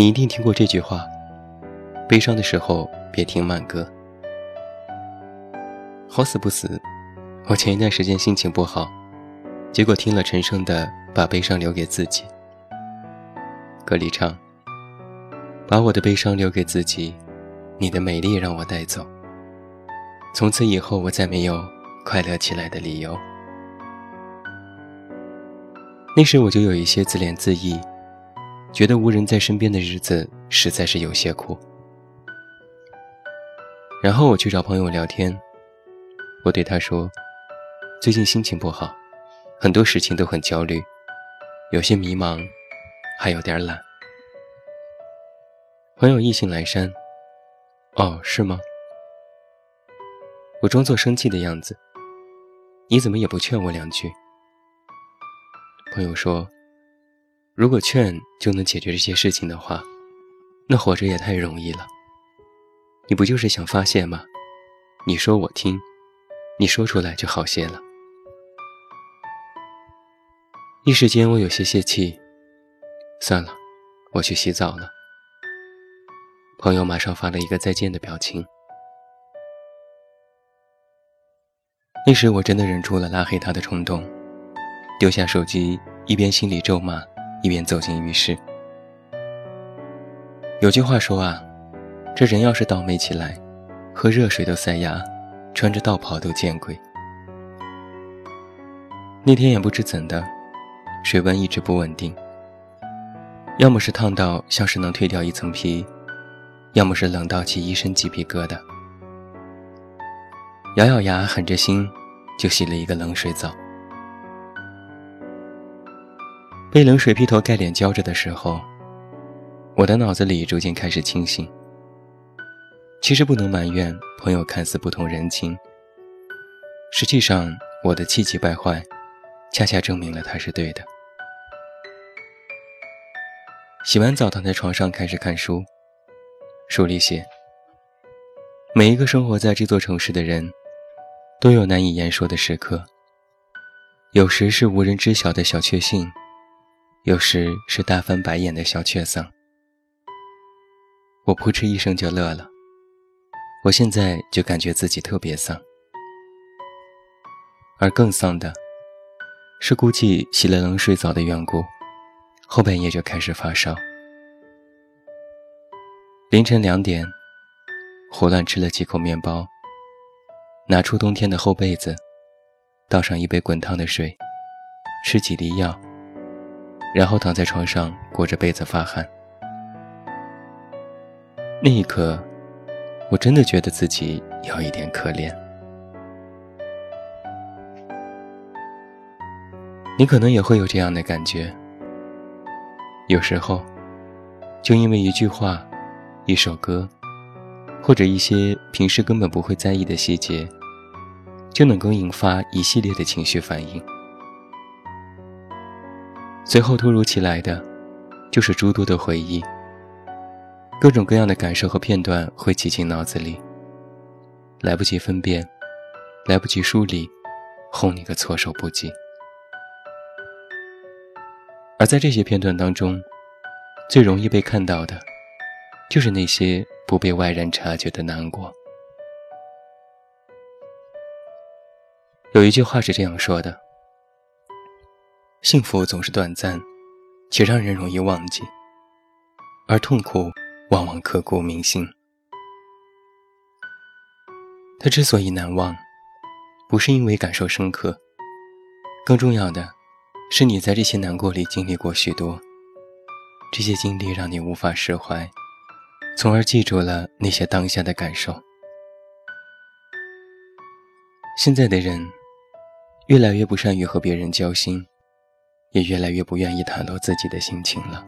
你一定听过这句话：悲伤的时候别听慢歌。好死不死，我前一段时间心情不好，结果听了陈升的《把悲伤留给自己》。歌里唱：“把我的悲伤留给自己，你的美丽让我带走。从此以后，我再没有快乐起来的理由。”那时我就有一些自怜自艾。觉得无人在身边的日子实在是有些苦。然后我去找朋友聊天，我对他说：“最近心情不好，很多事情都很焦虑，有些迷茫，还有点懒。”朋友意兴阑珊：“哦，是吗？”我装作生气的样子：“你怎么也不劝我两句？”朋友说。如果劝就能解决这些事情的话，那活着也太容易了。你不就是想发泄吗？你说我听，你说出来就好些了。一时间我有些泄气，算了，我去洗澡了。朋友马上发了一个再见的表情。那时我真的忍住了拉黑他的冲动，丢下手机，一边心里咒骂。一边走进浴室，有句话说啊，这人要是倒霉起来，喝热水都塞牙，穿着道袍都见鬼。那天也不知怎的，水温一直不稳定，要么是烫到像是能蜕掉一层皮，要么是冷到起一身鸡皮疙瘩。咬咬牙，狠着心，就洗了一个冷水澡。被冷水劈头盖脸浇着的时候，我的脑子里逐渐开始清醒。其实不能埋怨朋友看似不通人情，实际上我的气急败坏，恰恰证明了他是对的。洗完澡躺在床上开始看书，书里写：每一个生活在这座城市的人，都有难以言说的时刻，有时是无人知晓的小确幸。有时是大翻白眼的小确丧，我扑哧一声就乐了。我现在就感觉自己特别丧，而更丧的是，估计洗了冷水澡的缘故，后半夜就开始发烧。凌晨两点，胡乱吃了几口面包，拿出冬天的厚被子，倒上一杯滚烫的水，吃几粒药。然后躺在床上裹着被子发汗。那一刻，我真的觉得自己有一点可怜。你可能也会有这样的感觉。有时候，就因为一句话、一首歌，或者一些平时根本不会在意的细节，就能够引发一系列的情绪反应。随后突如其来的，就是诸多的回忆，各种各样的感受和片段会挤进脑子里，来不及分辨，来不及梳理，轰你个措手不及。而在这些片段当中，最容易被看到的，就是那些不被外人察觉的难过。有一句话是这样说的。幸福总是短暂，且让人容易忘记；而痛苦往往刻骨铭心。它之所以难忘，不是因为感受深刻，更重要的是你在这些难过里经历过许多，这些经历让你无法释怀，从而记住了那些当下的感受。现在的人越来越不善于和别人交心。也越来越不愿意袒露自己的心情了。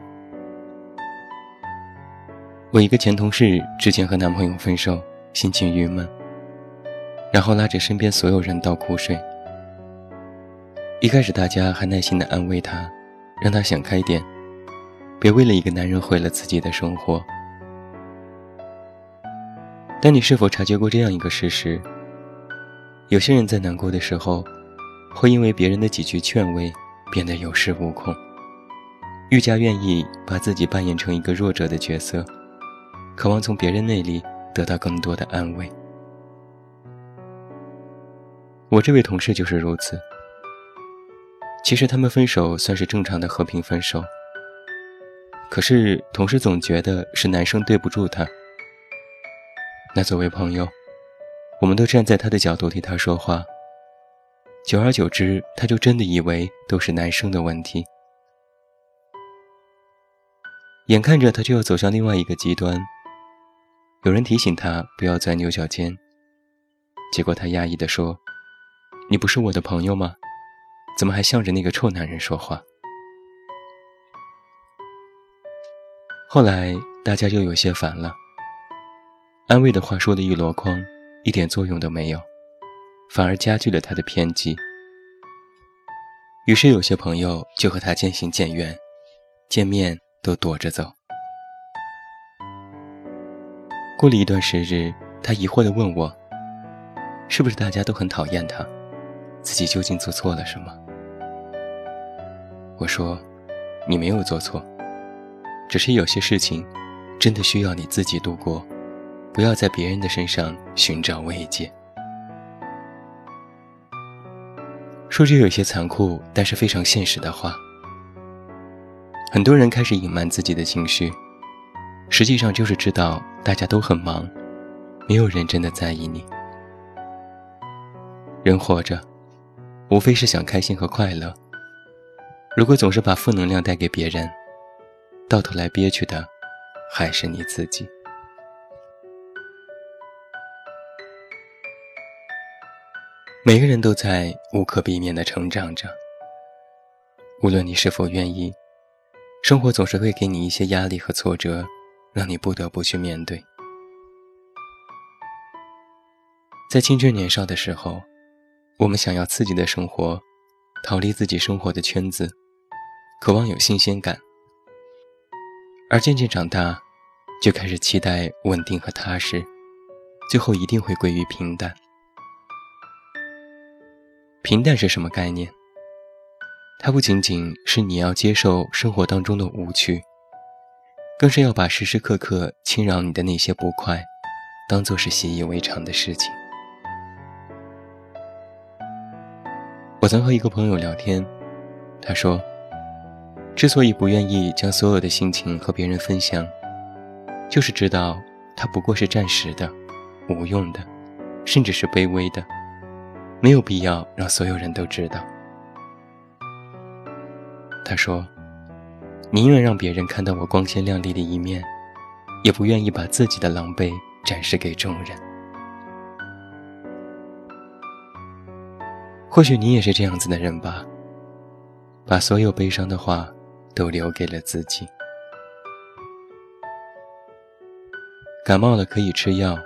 我一个前同事之前和男朋友分手，心情郁闷，然后拉着身边所有人倒苦水。一开始大家还耐心地安慰她，让她想开点，别为了一个男人毁了自己的生活。但你是否察觉过这样一个事实？有些人在难过的时候，会因为别人的几句劝慰，变得有恃无恐，愈加愿意把自己扮演成一个弱者的角色。渴望从别人那里得到更多的安慰。我这位同事就是如此。其实他们分手算是正常的和平分手，可是同事总觉得是男生对不住他。那作为朋友，我们都站在他的角度替他说话。久而久之，他就真的以为都是男生的问题。眼看着他就要走向另外一个极端。有人提醒他不要钻牛角尖，结果他压抑地说：“你不是我的朋友吗？怎么还向着那个臭男人说话？”后来大家就有些烦了，安慰的话说的一箩筐，一点作用都没有，反而加剧了他的偏激。于是有些朋友就和他渐行渐远，见面都躲着走。过了一段时日，他疑惑地问我：“是不是大家都很讨厌他？自己究竟做错了什么？”我说：“你没有做错，只是有些事情真的需要你自己度过，不要在别人的身上寻找慰藉。”说句有些残酷，但是非常现实的话，很多人开始隐瞒自己的情绪。实际上就是知道大家都很忙，没有人真的在意你。人活着，无非是想开心和快乐。如果总是把负能量带给别人，到头来憋屈的还是你自己。每个人都在无可避免的成长着，无论你是否愿意，生活总是会给你一些压力和挫折。让你不得不去面对。在青春年少的时候，我们想要刺激的生活，逃离自己生活的圈子，渴望有新鲜感；而渐渐长大，就开始期待稳定和踏实，最后一定会归于平淡。平淡是什么概念？它不仅仅是你要接受生活当中的无趣。更是要把时时刻刻侵扰你的那些不快，当做是习以为常的事情。我曾和一个朋友聊天，他说，之所以不愿意将所有的心情和别人分享，就是知道它不过是暂时的、无用的，甚至是卑微的，没有必要让所有人都知道。他说。宁愿让别人看到我光鲜亮丽的一面，也不愿意把自己的狼狈展示给众人。或许你也是这样子的人吧，把所有悲伤的话都留给了自己。感冒了可以吃药，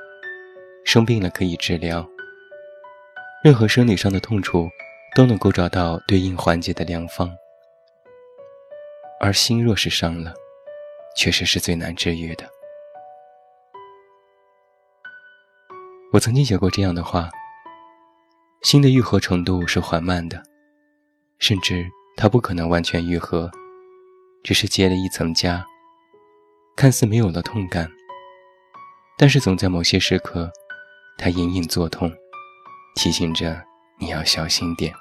生病了可以治疗，任何生理上的痛楚都能够找到对应缓解的良方。而心若是伤了，确实是最难治愈的。我曾经写过这样的话：心的愈合程度是缓慢的，甚至它不可能完全愈合，只是结了一层痂，看似没有了痛感，但是总在某些时刻，它隐隐作痛，提醒着你要小心点。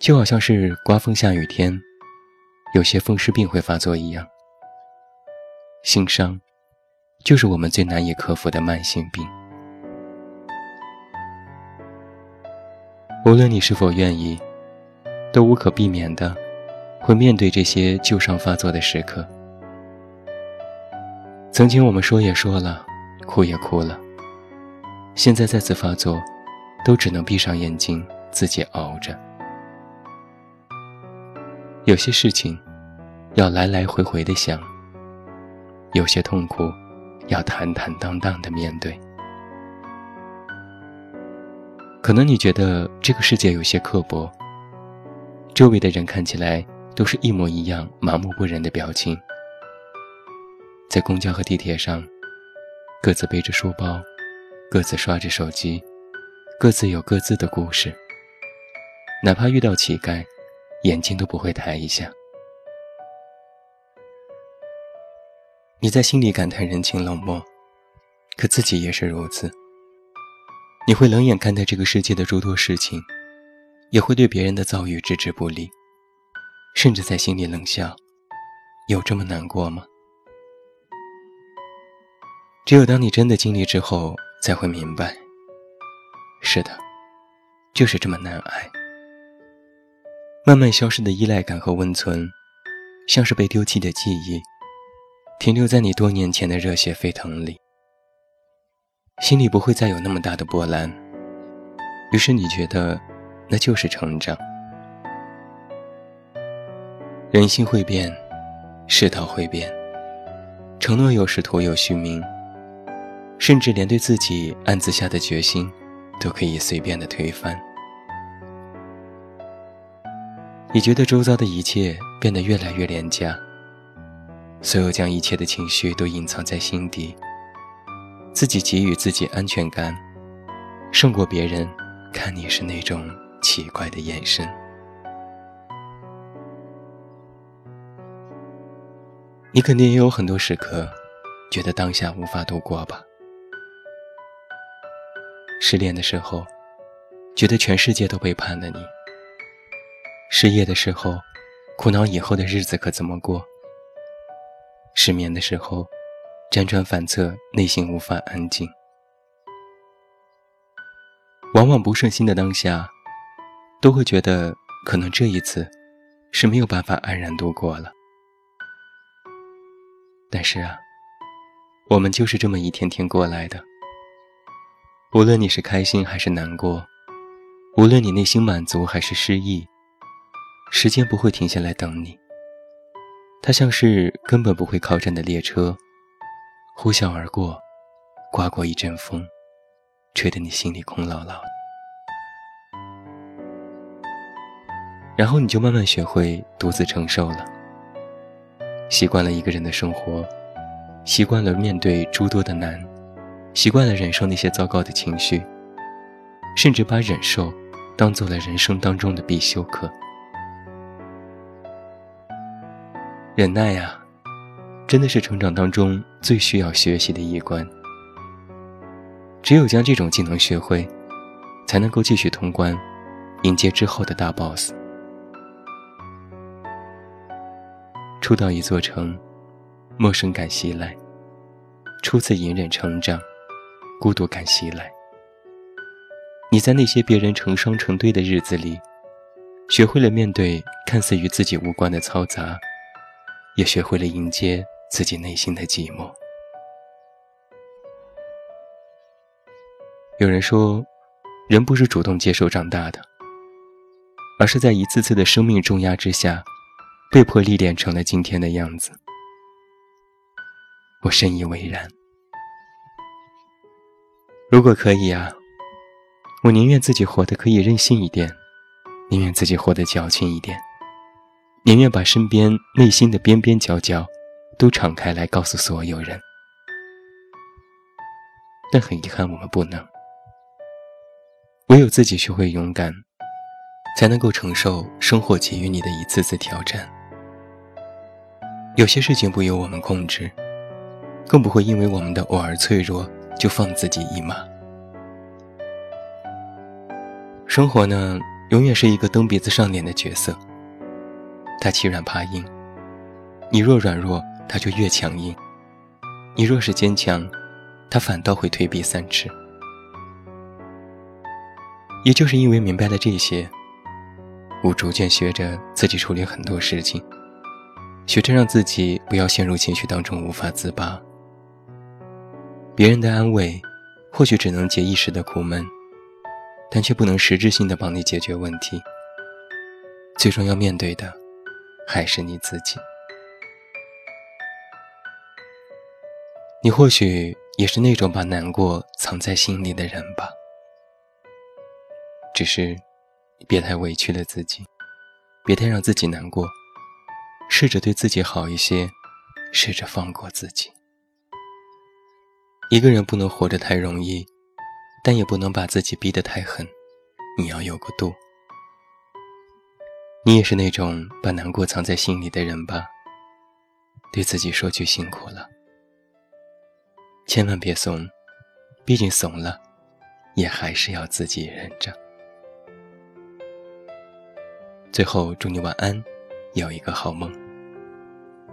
就好像是刮风下雨天，有些风湿病会发作一样。心伤，就是我们最难以克服的慢性病。无论你是否愿意，都无可避免的会面对这些旧伤发作的时刻。曾经我们说也说了，哭也哭了，现在再次发作，都只能闭上眼睛，自己熬着。有些事情，要来来回回的想，有些痛苦，要坦坦荡荡的面对。可能你觉得这个世界有些刻薄，周围的人看起来都是一模一样麻木不仁的表情，在公交和地铁上，各自背着书包，各自刷着手机，各自有各自的故事。哪怕遇到乞丐，眼睛都不会抬一下。你在心里感叹人情冷漠，可自己也是如此。你会冷眼看待这个世界的诸多事情，也会对别人的遭遇置之不理，甚至在心里冷笑：有这么难过吗？只有当你真的经历之后，才会明白。是的，就是这么难挨。慢慢消失的依赖感和温存，像是被丢弃的记忆。停留在你多年前的热血沸腾里，心里不会再有那么大的波澜。于是你觉得，那就是成长。人心会变，世道会变，承诺有时徒有虚名，甚至连对自己暗自下的决心，都可以随便的推翻。你觉得周遭的一切变得越来越廉价。所有将一切的情绪都隐藏在心底，自己给予自己安全感，胜过别人看你是那种奇怪的眼神。你肯定也有很多时刻，觉得当下无法度过吧？失恋的时候，觉得全世界都背叛了你；失业的时候，苦恼以后的日子可怎么过？失眠的时候，辗转反侧，内心无法安静。往往不顺心的当下，都会觉得可能这一次是没有办法安然度过了。但是啊，我们就是这么一天天过来的。无论你是开心还是难过，无论你内心满足还是失意，时间不会停下来等你。它像是根本不会靠站的列车，呼啸而过，刮过一阵风，吹得你心里空落落。然后你就慢慢学会独自承受了，习惯了一个人的生活，习惯了面对诸多的难，习惯了忍受那些糟糕的情绪，甚至把忍受当做了人生当中的必修课。忍耐呀，真的是成长当中最需要学习的一关。只有将这种技能学会，才能够继续通关，迎接之后的大 boss。初到一座城，陌生感袭来；初次隐忍成长，孤独感袭来。你在那些别人成双成对的日子里，学会了面对看似与自己无关的嘈杂。也学会了迎接自己内心的寂寞。有人说，人不是主动接受长大的，而是在一次次的生命重压之下，被迫历练成了今天的样子。我深以为然。如果可以啊，我宁愿自己活得可以任性一点，宁愿自己活得矫情一点。宁愿把身边内心的边边角角都敞开来告诉所有人，但很遗憾，我们不能。唯有自己学会勇敢，才能够承受生活给予你的一次次挑战。有些事情不由我们控制，更不会因为我们的偶尔脆弱就放自己一马。生活呢，永远是一个蹬鼻子上脸的角色。他欺软怕硬，你若软弱，他就越强硬；你若是坚强，他反倒会退避三尺。也就是因为明白了这些，我逐渐学着自己处理很多事情，学着让自己不要陷入情绪当中无法自拔。别人的安慰，或许只能解一时的苦闷，但却不能实质性的帮你解决问题。最终要面对的。还是你自己。你或许也是那种把难过藏在心里的人吧。只是，别太委屈了自己，别太让自己难过，试着对自己好一些，试着放过自己。一个人不能活得太容易，但也不能把自己逼得太狠，你要有个度。你也是那种把难过藏在心里的人吧？对自己说句辛苦了。千万别怂，毕竟怂了，也还是要自己忍着。最后，祝你晚安，有一个好梦。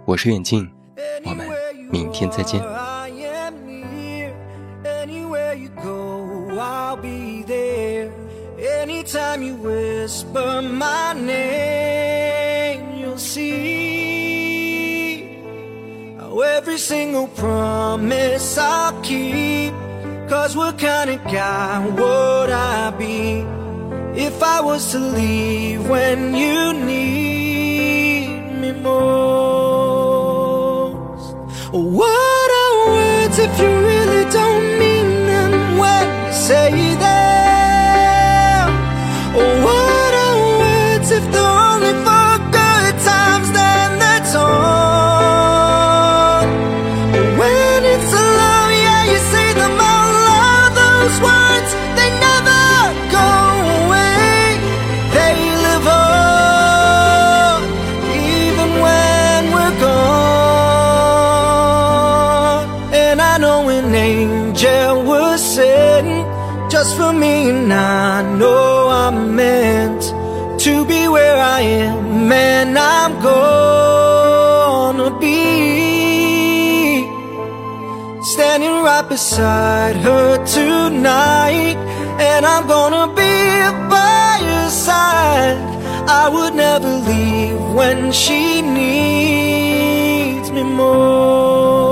我是远近，我们明天再见。Every single promise I'll keep. Cause what kind of guy would I be If I was to leave when you need me most? What are words if you am and I'm gonna be standing right beside her tonight and I'm gonna be by her side. I would never leave when she needs me more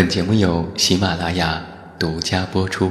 本节目由喜马拉雅独家播出。